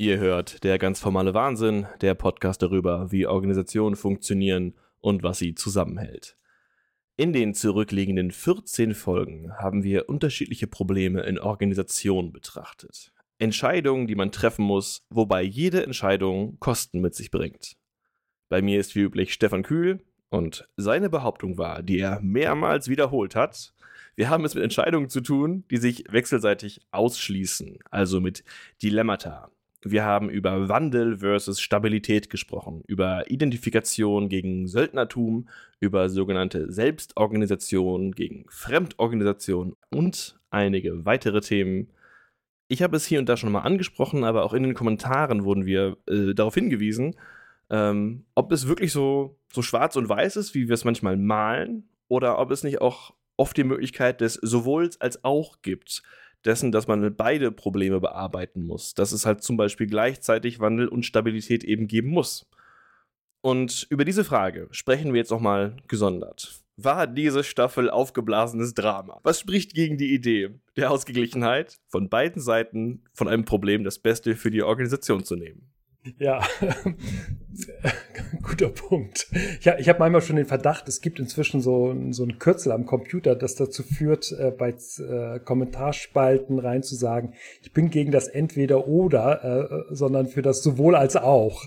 Ihr hört der ganz formale Wahnsinn, der Podcast darüber, wie Organisationen funktionieren und was sie zusammenhält. In den zurückliegenden 14 Folgen haben wir unterschiedliche Probleme in Organisationen betrachtet. Entscheidungen, die man treffen muss, wobei jede Entscheidung Kosten mit sich bringt. Bei mir ist wie üblich Stefan Kühl und seine Behauptung war, die er mehrmals wiederholt hat, wir haben es mit Entscheidungen zu tun, die sich wechselseitig ausschließen, also mit Dilemmata. Wir haben über Wandel versus Stabilität gesprochen, über Identifikation gegen Söldnertum, über sogenannte Selbstorganisation gegen Fremdorganisation und einige weitere Themen. Ich habe es hier und da schon mal angesprochen, aber auch in den Kommentaren wurden wir äh, darauf hingewiesen, ähm, ob es wirklich so, so schwarz und weiß ist, wie wir es manchmal malen, oder ob es nicht auch oft die Möglichkeit des sowohl als auch gibt dessen, dass man beide Probleme bearbeiten muss. Dass es halt zum Beispiel gleichzeitig Wandel und Stabilität eben geben muss. Und über diese Frage sprechen wir jetzt nochmal gesondert. War diese Staffel aufgeblasenes Drama? Was spricht gegen die Idee der Ausgeglichenheit, von beiden Seiten von einem Problem das Beste für die Organisation zu nehmen? Ja, guter Punkt. Ja, ich habe manchmal schon den Verdacht, es gibt inzwischen so, so ein Kürzel am Computer, das dazu führt, äh, bei äh, Kommentarspalten reinzusagen, ich bin gegen das Entweder-Oder, äh, sondern für das sowohl als auch.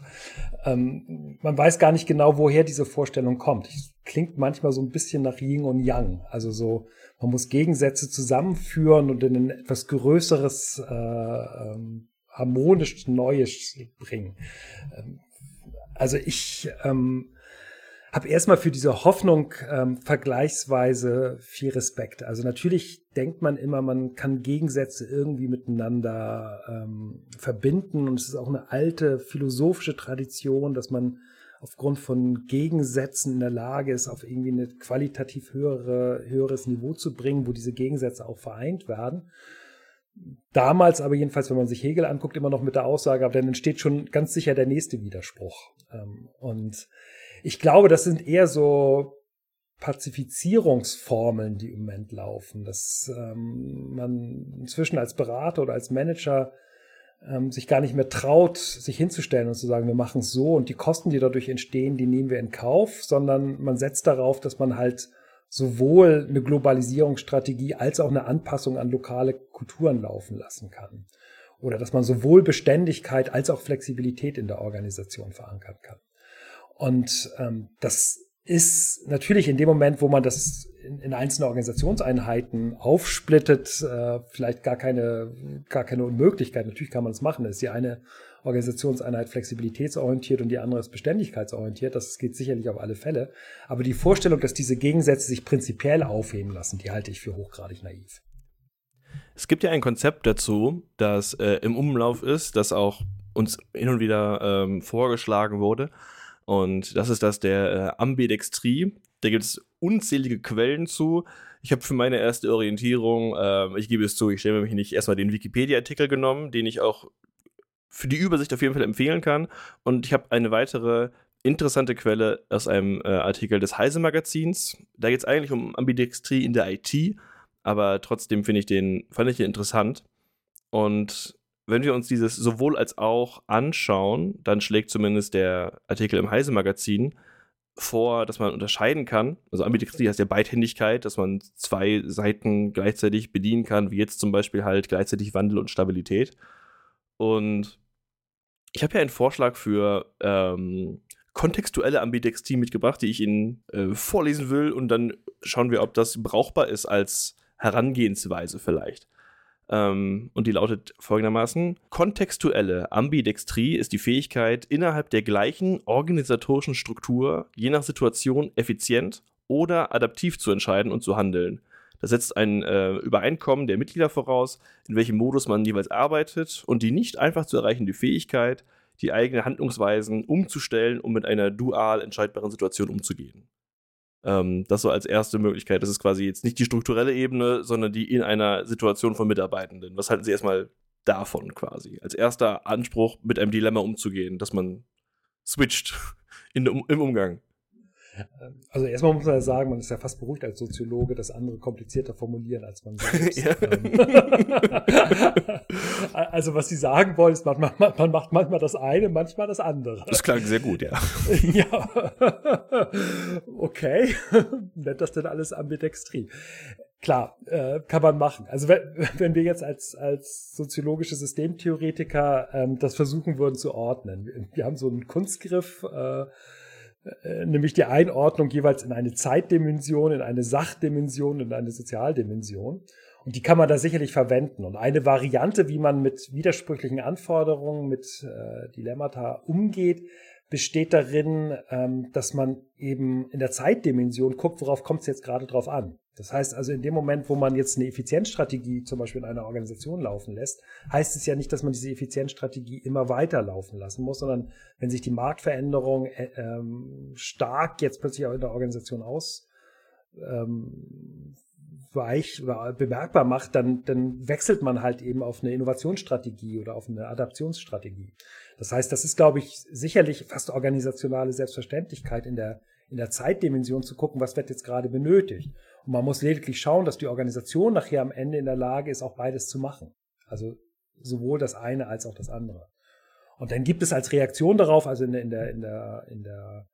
Ähm, man weiß gar nicht genau, woher diese Vorstellung kommt. Klingt manchmal so ein bisschen nach Yin und Yang. Also so, man muss Gegensätze zusammenführen und in ein etwas größeres äh, ähm, harmonisch Neues bringen. Ähm, also ich ähm, habe erstmal für diese Hoffnung ähm, vergleichsweise viel Respekt. Also natürlich denkt man immer, man kann Gegensätze irgendwie miteinander ähm, verbinden und es ist auch eine alte philosophische Tradition, dass man aufgrund von Gegensätzen in der Lage ist, auf irgendwie ein qualitativ höhere, höheres Niveau zu bringen, wo diese Gegensätze auch vereint werden damals aber jedenfalls, wenn man sich Hegel anguckt, immer noch mit der Aussage, aber dann entsteht schon ganz sicher der nächste Widerspruch. Ähm, und ich glaube, das sind eher so Pazifizierungsformeln, die im Moment laufen, dass ähm, man inzwischen als Berater oder als Manager ähm, sich gar nicht mehr traut, sich hinzustellen und zu sagen, wir machen es so und die Kosten, die dadurch entstehen, die nehmen wir in Kauf, sondern man setzt darauf, dass man halt sowohl eine Globalisierungsstrategie als auch eine Anpassung an lokale Kulturen laufen lassen kann. Oder dass man sowohl Beständigkeit als auch Flexibilität in der Organisation verankern kann. Und ähm, das ist natürlich in dem Moment, wo man das in, in einzelne Organisationseinheiten aufsplittet, äh, vielleicht gar keine, gar keine Unmöglichkeit. Natürlich kann man es machen. Das ist die eine Organisationseinheit flexibilitätsorientiert und die andere ist beständigkeitsorientiert. Das geht sicherlich auf alle Fälle. Aber die Vorstellung, dass diese Gegensätze sich prinzipiell aufheben lassen, die halte ich für hochgradig naiv. Es gibt ja ein Konzept dazu, das äh, im Umlauf ist, das auch uns hin und wieder ähm, vorgeschlagen wurde. Und das ist das der äh, Ambidextrie. Da gibt es unzählige Quellen zu. Ich habe für meine erste Orientierung, äh, ich gebe es zu, ich stelle mich nicht erstmal den Wikipedia-Artikel genommen, den ich auch für die Übersicht auf jeden Fall empfehlen kann. Und ich habe eine weitere interessante Quelle aus einem äh, Artikel des Heise Magazins. Da geht es eigentlich um Ambidextrie in der IT, aber trotzdem finde ich den, fand ich den interessant. Und wenn wir uns dieses sowohl als auch anschauen, dann schlägt zumindest der Artikel im Heise Magazin vor, dass man unterscheiden kann. Also Ambidextrie heißt ja Beidhändigkeit, dass man zwei Seiten gleichzeitig bedienen kann, wie jetzt zum Beispiel halt gleichzeitig Wandel und Stabilität. Und ich habe ja einen Vorschlag für ähm, kontextuelle Ambidextrie mitgebracht, die ich Ihnen äh, vorlesen will und dann schauen wir, ob das brauchbar ist als Herangehensweise vielleicht. Ähm, und die lautet folgendermaßen: Kontextuelle Ambidextrie ist die Fähigkeit, innerhalb der gleichen organisatorischen Struktur je nach Situation effizient oder adaptiv zu entscheiden und zu handeln. Das setzt ein äh, Übereinkommen der Mitglieder voraus, in welchem Modus man jeweils arbeitet und die nicht einfach zu erreichende Fähigkeit, die eigenen Handlungsweisen umzustellen, um mit einer dual entscheidbaren Situation umzugehen. Ähm, das so als erste Möglichkeit. Das ist quasi jetzt nicht die strukturelle Ebene, sondern die in einer Situation von Mitarbeitenden. Was halten Sie erstmal davon quasi? Als erster Anspruch, mit einem Dilemma umzugehen, dass man switcht in, im Umgang. Also erstmal muss man ja sagen, man ist ja fast beruhigt als Soziologe, dass andere komplizierter formulieren als man selbst. also was sie sagen wollen, ist, man, man, man, macht manchmal das eine, manchmal das andere. Das klang sehr gut, ja. ja. okay. Nennt das denn alles ambidextrie? Klar, äh, kann man machen. Also wenn, wenn wir jetzt als, als soziologische Systemtheoretiker ähm, das versuchen würden zu ordnen. Wir haben so einen Kunstgriff, äh, äh, nämlich die Einordnung jeweils in eine Zeitdimension, in eine Sachdimension, in eine Sozialdimension. Und die kann man da sicherlich verwenden. Und eine Variante, wie man mit widersprüchlichen Anforderungen, mit äh, Dilemmata umgeht, besteht darin, ähm, dass man eben in der Zeitdimension guckt, worauf kommt es jetzt gerade drauf an. Das heißt also, in dem Moment, wo man jetzt eine Effizienzstrategie zum Beispiel in einer Organisation laufen lässt, heißt es ja nicht, dass man diese Effizienzstrategie immer weiter laufen lassen muss, sondern wenn sich die Marktveränderung äh, ähm, stark jetzt plötzlich auch in der Organisation aus ähm, weich bemerkbar macht, dann, dann wechselt man halt eben auf eine Innovationsstrategie oder auf eine Adaptionsstrategie. Das heißt, das ist, glaube ich, sicherlich fast organisationale Selbstverständlichkeit in der, in der Zeitdimension zu gucken, was wird jetzt gerade benötigt. Und man muss lediglich schauen, dass die Organisation nachher am Ende in der Lage ist, auch beides zu machen. Also sowohl das eine als auch das andere. Und dann gibt es als Reaktion darauf, also in der, in der, in der, in der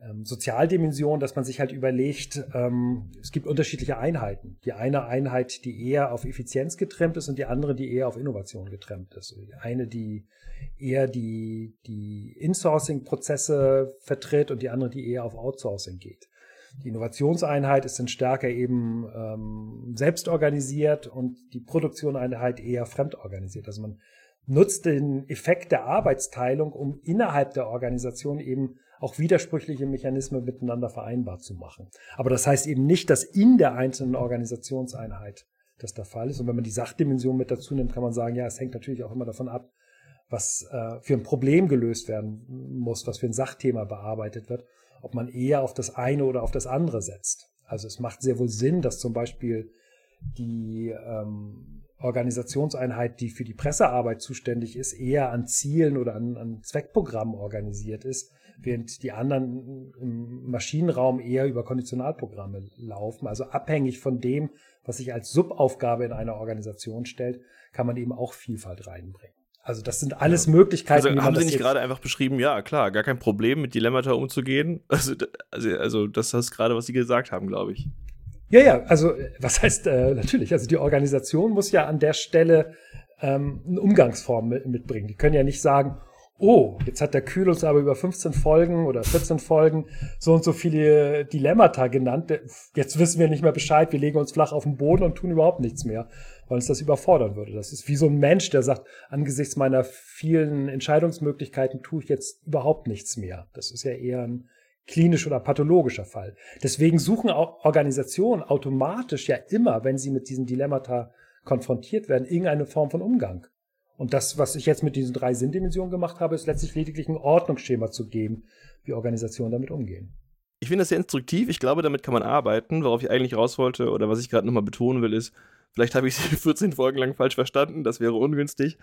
ähm, Sozialdimension, dass man sich halt überlegt, ähm, es gibt unterschiedliche Einheiten. Die eine Einheit, die eher auf Effizienz getrimmt ist und die andere, die eher auf Innovation getrimmt ist. Die eine, die eher die, die Insourcing-Prozesse vertritt und die andere, die eher auf Outsourcing geht. Die Innovationseinheit ist dann stärker eben ähm, selbst organisiert und die Produktionseinheit eher fremd organisiert. Also man nutzt den Effekt der Arbeitsteilung, um innerhalb der Organisation eben auch widersprüchliche Mechanismen miteinander vereinbar zu machen. Aber das heißt eben nicht, dass in der einzelnen Organisationseinheit das der Fall ist. Und wenn man die Sachdimension mit dazu nimmt, kann man sagen, ja, es hängt natürlich auch immer davon ab, was äh, für ein Problem gelöst werden muss, was für ein Sachthema bearbeitet wird ob man eher auf das eine oder auf das andere setzt. Also es macht sehr wohl Sinn, dass zum Beispiel die ähm, Organisationseinheit, die für die Pressearbeit zuständig ist, eher an Zielen oder an, an Zweckprogrammen organisiert ist, während die anderen im Maschinenraum eher über Konditionalprogramme laufen. Also abhängig von dem, was sich als Subaufgabe in einer Organisation stellt, kann man eben auch Vielfalt reinbringen. Also das sind alles ja. Möglichkeiten. Also haben Sie nicht gerade einfach beschrieben, ja klar, gar kein Problem mit Dilemmata umzugehen? Also, also, also das ist gerade, was Sie gesagt haben, glaube ich. Ja, ja, also was heißt äh, natürlich, also die Organisation muss ja an der Stelle ähm, eine Umgangsform mit, mitbringen. Die können ja nicht sagen, oh, jetzt hat der Kühl uns aber über 15 Folgen oder 14 Folgen so und so viele Dilemmata genannt. Jetzt wissen wir nicht mehr Bescheid, wir legen uns flach auf den Boden und tun überhaupt nichts mehr weil uns das überfordern würde. Das ist wie so ein Mensch, der sagt, angesichts meiner vielen Entscheidungsmöglichkeiten tue ich jetzt überhaupt nichts mehr. Das ist ja eher ein klinisch oder pathologischer Fall. Deswegen suchen auch Organisationen automatisch ja immer, wenn sie mit diesen Dilemmata konfrontiert werden, irgendeine Form von Umgang. Und das, was ich jetzt mit diesen drei Sinndimensionen gemacht habe, ist letztlich lediglich ein Ordnungsschema zu geben, wie Organisationen damit umgehen. Ich finde das sehr instruktiv. Ich glaube, damit kann man arbeiten. Worauf ich eigentlich raus wollte oder was ich gerade nochmal betonen will, ist, Vielleicht habe ich sie 14 Folgen lang falsch verstanden, das wäre ungünstig.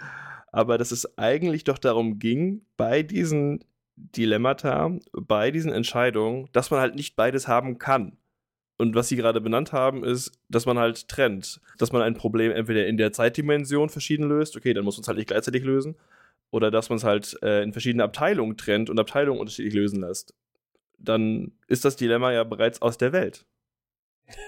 Aber dass es eigentlich doch darum ging, bei diesen Dilemmata, bei diesen Entscheidungen, dass man halt nicht beides haben kann. Und was Sie gerade benannt haben, ist, dass man halt trennt. Dass man ein Problem entweder in der Zeitdimension verschieden löst, okay, dann muss man es halt nicht gleichzeitig lösen. Oder dass man es halt äh, in verschiedene Abteilungen trennt und Abteilungen unterschiedlich lösen lässt. Dann ist das Dilemma ja bereits aus der Welt.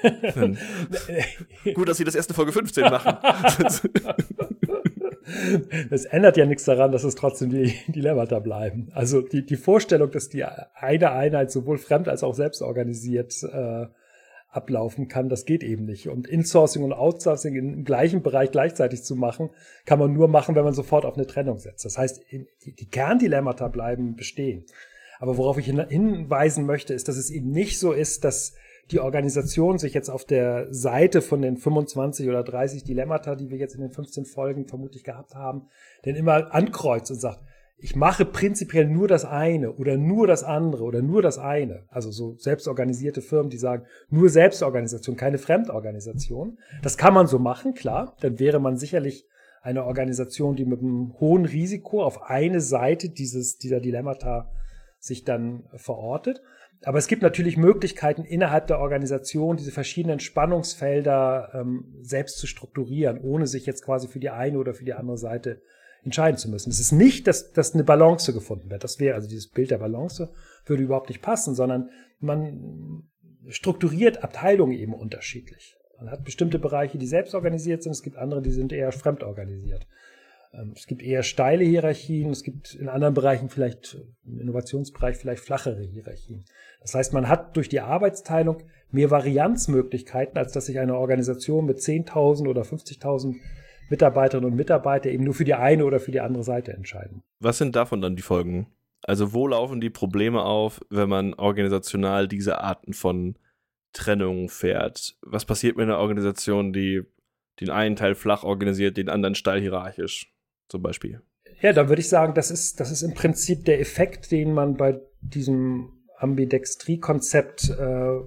Gut, dass sie das erste Folge 15 machen. das ändert ja nichts daran, dass es trotzdem die Dilemmata bleiben. Also die, die Vorstellung, dass die eine Einheit sowohl fremd als auch selbst organisiert äh, ablaufen kann, das geht eben nicht. Und Insourcing und Outsourcing im gleichen Bereich gleichzeitig zu machen, kann man nur machen, wenn man sofort auf eine Trennung setzt. Das heißt, die, Kerndilemmata bleiben bestehen. Aber worauf ich hinweisen möchte, ist, dass es eben nicht so ist, dass die Organisation sich jetzt auf der Seite von den 25 oder 30 Dilemmata, die wir jetzt in den 15 Folgen vermutlich gehabt haben, denn immer ankreuzt und sagt, ich mache prinzipiell nur das eine oder nur das andere oder nur das eine. Also so selbstorganisierte Firmen, die sagen, nur Selbstorganisation, keine Fremdorganisation. Das kann man so machen, klar. Dann wäre man sicherlich eine Organisation, die mit einem hohen Risiko auf eine Seite dieses, dieser Dilemmata sich dann verortet. Aber es gibt natürlich Möglichkeiten innerhalb der Organisation, diese verschiedenen Spannungsfelder ähm, selbst zu strukturieren, ohne sich jetzt quasi für die eine oder für die andere Seite entscheiden zu müssen. Es ist nicht, dass, dass eine Balance gefunden wird. Das wäre also dieses Bild der Balance würde überhaupt nicht passen, sondern man strukturiert Abteilungen eben unterschiedlich. Man hat bestimmte Bereiche, die selbst organisiert sind, es gibt andere, die sind eher fremdorganisiert. Ähm, es gibt eher steile Hierarchien, es gibt in anderen Bereichen vielleicht, im Innovationsbereich vielleicht flachere Hierarchien. Das heißt, man hat durch die Arbeitsteilung mehr Varianzmöglichkeiten, als dass sich eine Organisation mit 10.000 oder 50.000 Mitarbeiterinnen und Mitarbeitern eben nur für die eine oder für die andere Seite entscheiden. Was sind davon dann die Folgen? Also wo laufen die Probleme auf, wenn man organisational diese Arten von Trennungen fährt? Was passiert mit einer Organisation, die den einen Teil flach organisiert, den anderen steil hierarchisch zum Beispiel? Ja, da würde ich sagen, das ist, das ist im Prinzip der Effekt, den man bei diesem Ambidextrie-Konzept äh,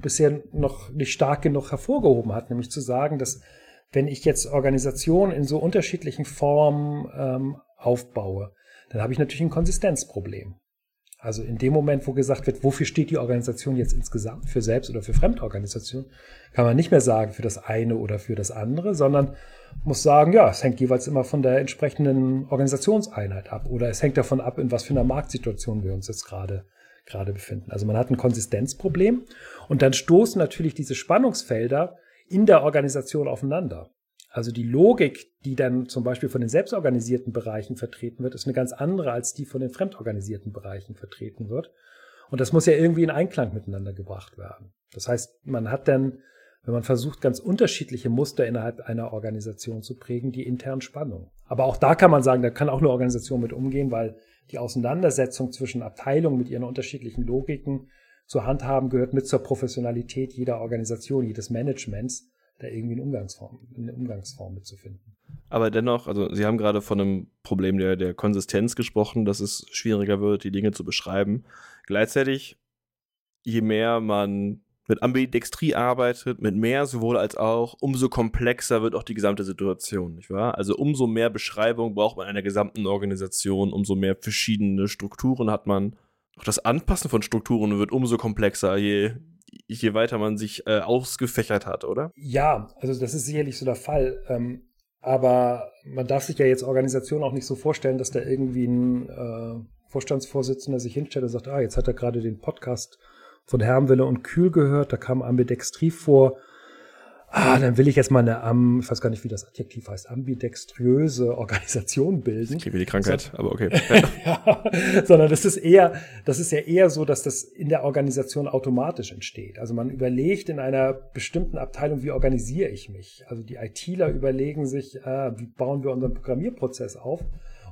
bisher noch nicht stark genug hervorgehoben hat, nämlich zu sagen, dass wenn ich jetzt Organisationen in so unterschiedlichen Formen ähm, aufbaue, dann habe ich natürlich ein Konsistenzproblem. Also in dem Moment, wo gesagt wird, wofür steht die Organisation jetzt insgesamt, für Selbst- oder für Fremdorganisation, kann man nicht mehr sagen für das eine oder für das andere, sondern muss sagen, ja, es hängt jeweils immer von der entsprechenden Organisationseinheit ab oder es hängt davon ab, in was für einer Marktsituation wir uns jetzt gerade gerade befinden. Also man hat ein Konsistenzproblem und dann stoßen natürlich diese Spannungsfelder in der Organisation aufeinander. Also die Logik, die dann zum Beispiel von den selbstorganisierten Bereichen vertreten wird, ist eine ganz andere, als die von den fremdorganisierten Bereichen vertreten wird. Und das muss ja irgendwie in Einklang miteinander gebracht werden. Das heißt, man hat dann, wenn man versucht, ganz unterschiedliche Muster innerhalb einer Organisation zu prägen, die internen Spannungen. Aber auch da kann man sagen, da kann auch eine Organisation mit umgehen, weil die Auseinandersetzung zwischen Abteilungen mit ihren unterschiedlichen Logiken zu handhaben gehört mit zur Professionalität jeder Organisation, jedes Managements da irgendwie eine Umgangsform, eine Umgangsform mitzufinden. Aber dennoch, also Sie haben gerade von einem Problem der, der Konsistenz gesprochen, dass es schwieriger wird, die Dinge zu beschreiben. Gleichzeitig, je mehr man mit Ambidextrie arbeitet, mit mehr sowohl als auch, umso komplexer wird auch die gesamte Situation, nicht wahr? Also umso mehr Beschreibung braucht man einer gesamten Organisation, umso mehr verschiedene Strukturen hat man. Auch das Anpassen von Strukturen wird umso komplexer, je, je weiter man sich äh, ausgefächert hat, oder? Ja, also das ist sicherlich so der Fall. Ähm, aber man darf sich ja jetzt Organisationen auch nicht so vorstellen, dass da irgendwie ein äh, Vorstandsvorsitzender sich hinstellt und sagt, ah, jetzt hat er gerade den Podcast von Hermwille und Kühl gehört, da kam Ambidextrie vor ah, dann will ich jetzt mal eine, um, ich weiß gar nicht, wie das Adjektiv heißt, ambidextriöse Organisation bilden. Das klingt wie die Krankheit, so, aber okay. ja, sondern das ist eher, das ist ja eher so, dass das in der Organisation automatisch entsteht. Also man überlegt in einer bestimmten Abteilung, wie organisiere ich mich? Also die ITler überlegen sich, äh, wie bauen wir unseren Programmierprozess auf?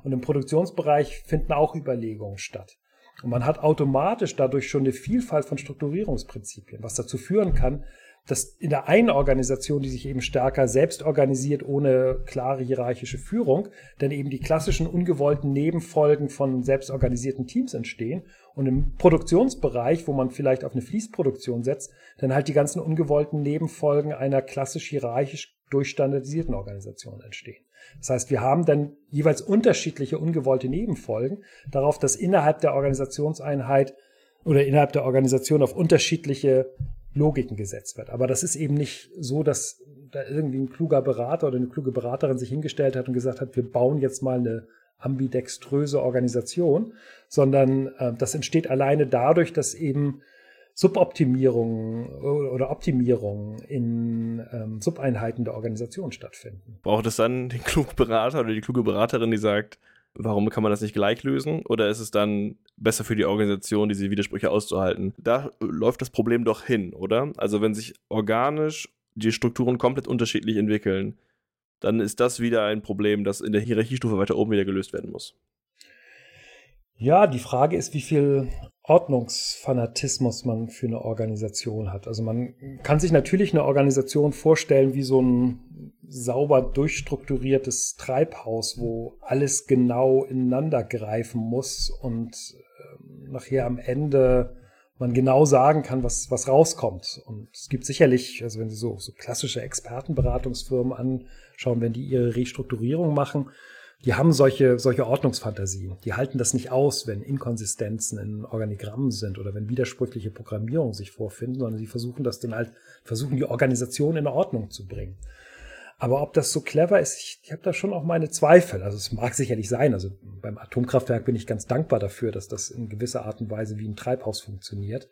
Und im Produktionsbereich finden auch Überlegungen statt. Und man hat automatisch dadurch schon eine Vielfalt von Strukturierungsprinzipien, was dazu führen kann, dass in der einen Organisation, die sich eben stärker selbst organisiert, ohne klare hierarchische Führung, dann eben die klassischen ungewollten Nebenfolgen von selbstorganisierten Teams entstehen und im Produktionsbereich, wo man vielleicht auf eine Fließproduktion setzt, dann halt die ganzen ungewollten Nebenfolgen einer klassisch hierarchisch durchstandardisierten Organisation entstehen. Das heißt, wir haben dann jeweils unterschiedliche ungewollte Nebenfolgen darauf, dass innerhalb der Organisationseinheit oder innerhalb der Organisation auf unterschiedliche Logiken gesetzt wird. Aber das ist eben nicht so, dass da irgendwie ein kluger Berater oder eine kluge Beraterin sich hingestellt hat und gesagt hat, wir bauen jetzt mal eine ambidextröse Organisation, sondern äh, das entsteht alleine dadurch, dass eben Suboptimierungen oder Optimierungen in ähm, Subeinheiten der Organisation stattfinden. Braucht es dann den klugen Berater oder die kluge Beraterin, die sagt, warum kann man das nicht gleich lösen? Oder ist es dann besser für die Organisation, diese Widersprüche auszuhalten? Da läuft das Problem doch hin, oder? Also wenn sich organisch die Strukturen komplett unterschiedlich entwickeln, dann ist das wieder ein Problem, das in der Hierarchiestufe weiter oben wieder gelöst werden muss. Ja, die Frage ist, wie viel Ordnungsfanatismus man für eine Organisation hat. Also man kann sich natürlich eine Organisation vorstellen wie so ein sauber durchstrukturiertes Treibhaus, wo alles genau ineinander greifen muss und äh, nachher am Ende man genau sagen kann, was, was rauskommt. Und es gibt sicherlich, also wenn Sie so, so klassische Expertenberatungsfirmen anschauen, wenn die ihre Restrukturierung machen, die haben solche, solche Ordnungsfantasien. Die halten das nicht aus, wenn Inkonsistenzen in Organigrammen sind oder wenn widersprüchliche Programmierungen sich vorfinden, sondern sie versuchen das dann halt, versuchen die Organisation in Ordnung zu bringen. Aber ob das so clever ist, ich, ich habe da schon auch meine Zweifel. Also es mag sicherlich sein. Also beim Atomkraftwerk bin ich ganz dankbar dafür, dass das in gewisser Art und Weise wie ein Treibhaus funktioniert.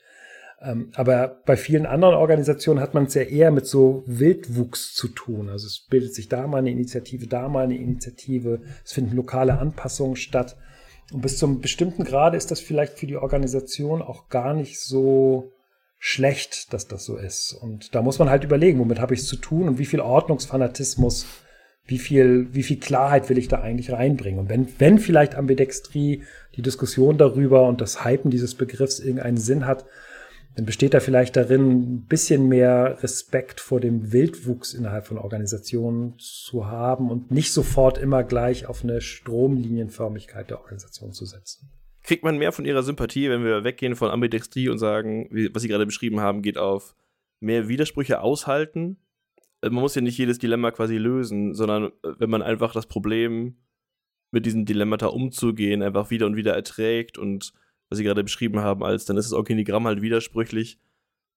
Ähm, aber bei vielen anderen Organisationen hat man es ja eher mit so Wildwuchs zu tun. Also es bildet sich da mal eine Initiative, da mal eine Initiative. Es finden lokale Anpassungen statt. Und bis zum bestimmten Grade ist das vielleicht für die Organisation auch gar nicht so schlecht, dass das so ist. Und da muss man halt überlegen, womit habe ich es zu tun und wie viel Ordnungsfanatismus, wie viel, wie viel Klarheit will ich da eigentlich reinbringen. Und wenn, wenn vielleicht Ambidextrie die Diskussion darüber und das Hypen dieses Begriffs irgendeinen Sinn hat, dann besteht da vielleicht darin, ein bisschen mehr Respekt vor dem Wildwuchs innerhalb von Organisationen zu haben und nicht sofort immer gleich auf eine Stromlinienförmigkeit der Organisation zu setzen kriegt man mehr von ihrer Sympathie, wenn wir weggehen von Ambidextrie und sagen, was Sie gerade beschrieben haben, geht auf mehr Widersprüche aushalten. Äh, man muss ja nicht jedes Dilemma quasi lösen, sondern äh, wenn man einfach das Problem mit diesen Dilemmata umzugehen, einfach wieder und wieder erträgt und was Sie gerade beschrieben haben, als dann ist das Organigramm halt widersprüchlich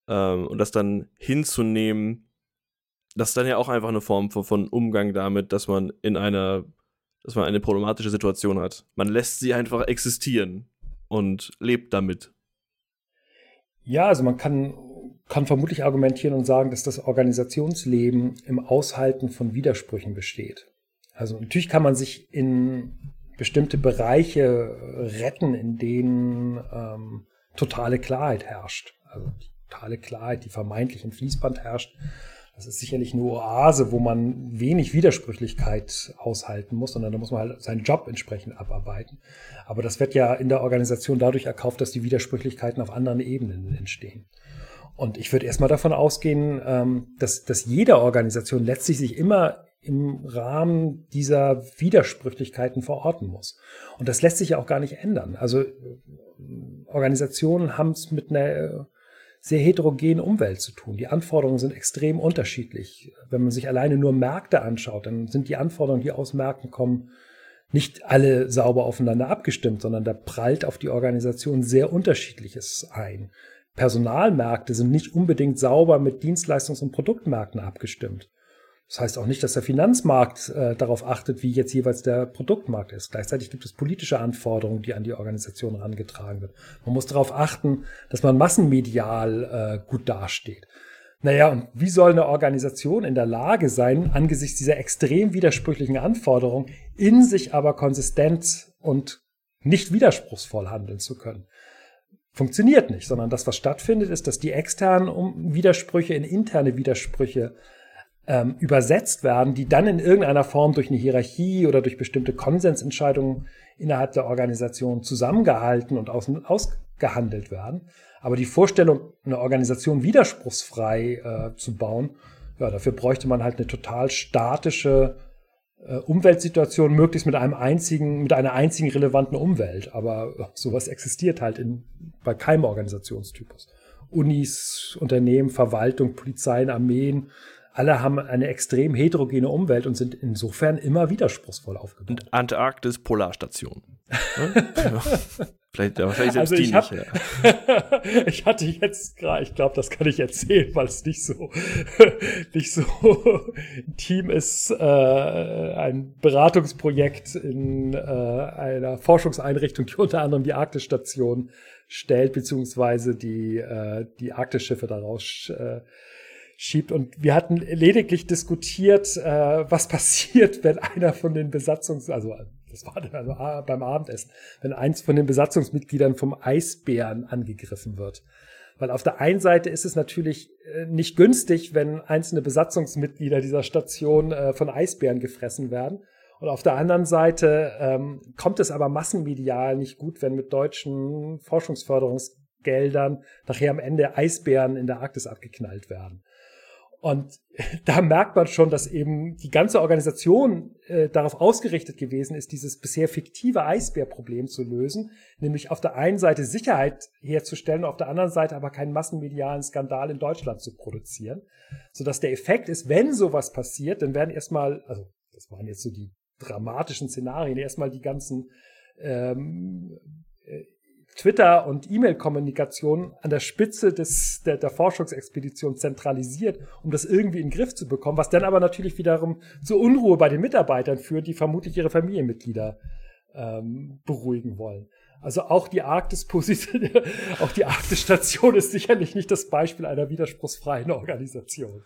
ähm, und das dann hinzunehmen, das ist dann ja auch einfach eine Form von, von Umgang damit, dass man in einer dass man eine problematische Situation hat. Man lässt sie einfach existieren und lebt damit. Ja, also man kann, kann vermutlich argumentieren und sagen, dass das Organisationsleben im Aushalten von Widersprüchen besteht. Also natürlich kann man sich in bestimmte Bereiche retten, in denen ähm, totale Klarheit herrscht. Also totale Klarheit, die vermeintlich im Fließband herrscht, das ist sicherlich eine Oase, wo man wenig Widersprüchlichkeit aushalten muss, sondern da muss man halt seinen Job entsprechend abarbeiten. Aber das wird ja in der Organisation dadurch erkauft, dass die Widersprüchlichkeiten auf anderen Ebenen entstehen. Und ich würde erstmal davon ausgehen, ähm, dass, dass jede Organisation letztlich sich immer im Rahmen dieser Widersprüchlichkeiten verorten muss. Und das lässt sich ja auch gar nicht ändern. Also äh, Organisationen haben es mit einer sehr heterogene Umwelt zu tun. Die Anforderungen sind extrem unterschiedlich. Wenn man sich alleine nur Märkte anschaut, dann sind die Anforderungen, die aus Märkten kommen, nicht alle sauber aufeinander abgestimmt, sondern da prallt auf die Organisation sehr unterschiedliches ein. Personalmärkte sind nicht unbedingt sauber mit Dienstleistungs- und Produktmärkten abgestimmt. Das heißt auch nicht, dass der Finanzmarkt äh, darauf achtet, wie jetzt jeweils der Produktmarkt ist. Gleichzeitig gibt es politische Anforderungen, die an die Organisation herangetragen wird. Man muss darauf achten, dass man massenmedial äh, gut dasteht. Naja, und wie soll eine Organisation in der Lage sein, angesichts dieser extrem widersprüchlichen Anforderungen in sich aber konsistent und nicht widerspruchsvoll handeln zu können? Funktioniert nicht, sondern das, was stattfindet, ist, dass die externen Widersprüche in interne Widersprüche ähm, übersetzt werden, die dann in irgendeiner Form durch eine Hierarchie oder durch bestimmte Konsensentscheidungen innerhalb der Organisation zusammengehalten und aus, ausgehandelt werden. Aber die Vorstellung, eine Organisation widerspruchsfrei äh, zu bauen, ja, dafür bräuchte man halt eine total statische äh, Umweltsituation, möglichst mit einem einzigen, mit einer einzigen relevanten Umwelt. Aber äh, sowas existiert halt in, bei keinem Organisationstypus. Unis, Unternehmen, Verwaltung, Polizeien, Armeen, alle haben eine extrem heterogene Umwelt und sind insofern immer widerspruchsvoll aufgebaut. Und Antarktis Polarstation. vielleicht, ja, vielleicht selbst also ich, hab, nicht, ja. ich hatte jetzt gerade, ich glaube, das kann ich erzählen, weil es nicht so nicht so ein Team ist, äh, ein Beratungsprojekt in äh, einer Forschungseinrichtung, die unter anderem die Arktis-Station stellt, beziehungsweise die, äh, die Arktisschiffe daraus äh, schiebt. Und wir hatten lediglich diskutiert, äh, was passiert, wenn einer von den Besatzungs-, also das war dann also ah, beim Abendessen, wenn eins von den Besatzungsmitgliedern vom Eisbären angegriffen wird. Weil auf der einen Seite ist es natürlich äh, nicht günstig, wenn einzelne Besatzungsmitglieder dieser Station äh, von Eisbären gefressen werden. Und auf der anderen Seite ähm, kommt es aber massenmedial nicht gut, wenn mit deutschen Forschungsförderungsgeldern nachher am Ende Eisbären in der Arktis abgeknallt werden. Und da merkt man schon, dass eben die ganze Organisation äh, darauf ausgerichtet gewesen ist, dieses bisher fiktive Eisbärproblem zu lösen, nämlich auf der einen Seite Sicherheit herzustellen, auf der anderen Seite aber keinen massenmedialen Skandal in Deutschland zu produzieren, sodass der Effekt ist, wenn sowas passiert, dann werden erstmal, also das waren jetzt so die dramatischen Szenarien. Erstmal die ganzen ähm, äh, Twitter- und E-Mail-Kommunikation an der Spitze des, der, der Forschungsexpedition zentralisiert, um das irgendwie in den Griff zu bekommen, was dann aber natürlich wiederum zu Unruhe bei den Mitarbeitern führt, die vermutlich ihre Familienmitglieder ähm, beruhigen wollen. Also auch die Arktis-Position, auch die Arktis-Station ist sicherlich nicht das Beispiel einer widerspruchsfreien Organisation.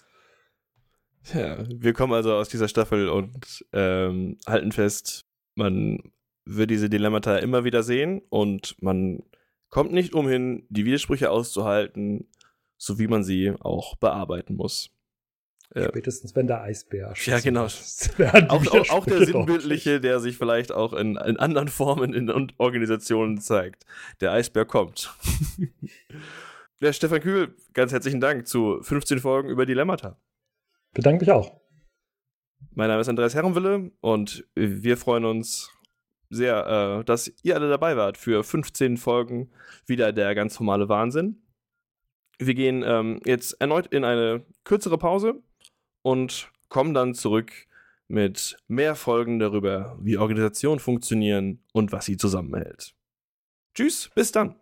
Ja, wir kommen also aus dieser Staffel und ähm, halten fest, man wird diese Dilemmata immer wieder sehen und man kommt nicht umhin, die Widersprüche auszuhalten, so wie man sie auch bearbeiten muss. Spätestens wenn der Eisbär Ja, genau. auch, auch, auch, der Sinnbildliche, der sich vielleicht auch in, in anderen Formen in Organisationen zeigt. Der Eisbär kommt. ja, Stefan Kühl, ganz herzlichen Dank zu 15 Folgen über Dilemmata. Bedanke mich auch. Mein Name ist Andreas Herrenwille und wir freuen uns sehr, äh, dass ihr alle dabei wart für 15 Folgen wieder der ganz formale Wahnsinn. Wir gehen ähm, jetzt erneut in eine kürzere Pause und kommen dann zurück mit mehr Folgen darüber, wie Organisationen funktionieren und was sie zusammenhält. Tschüss, bis dann.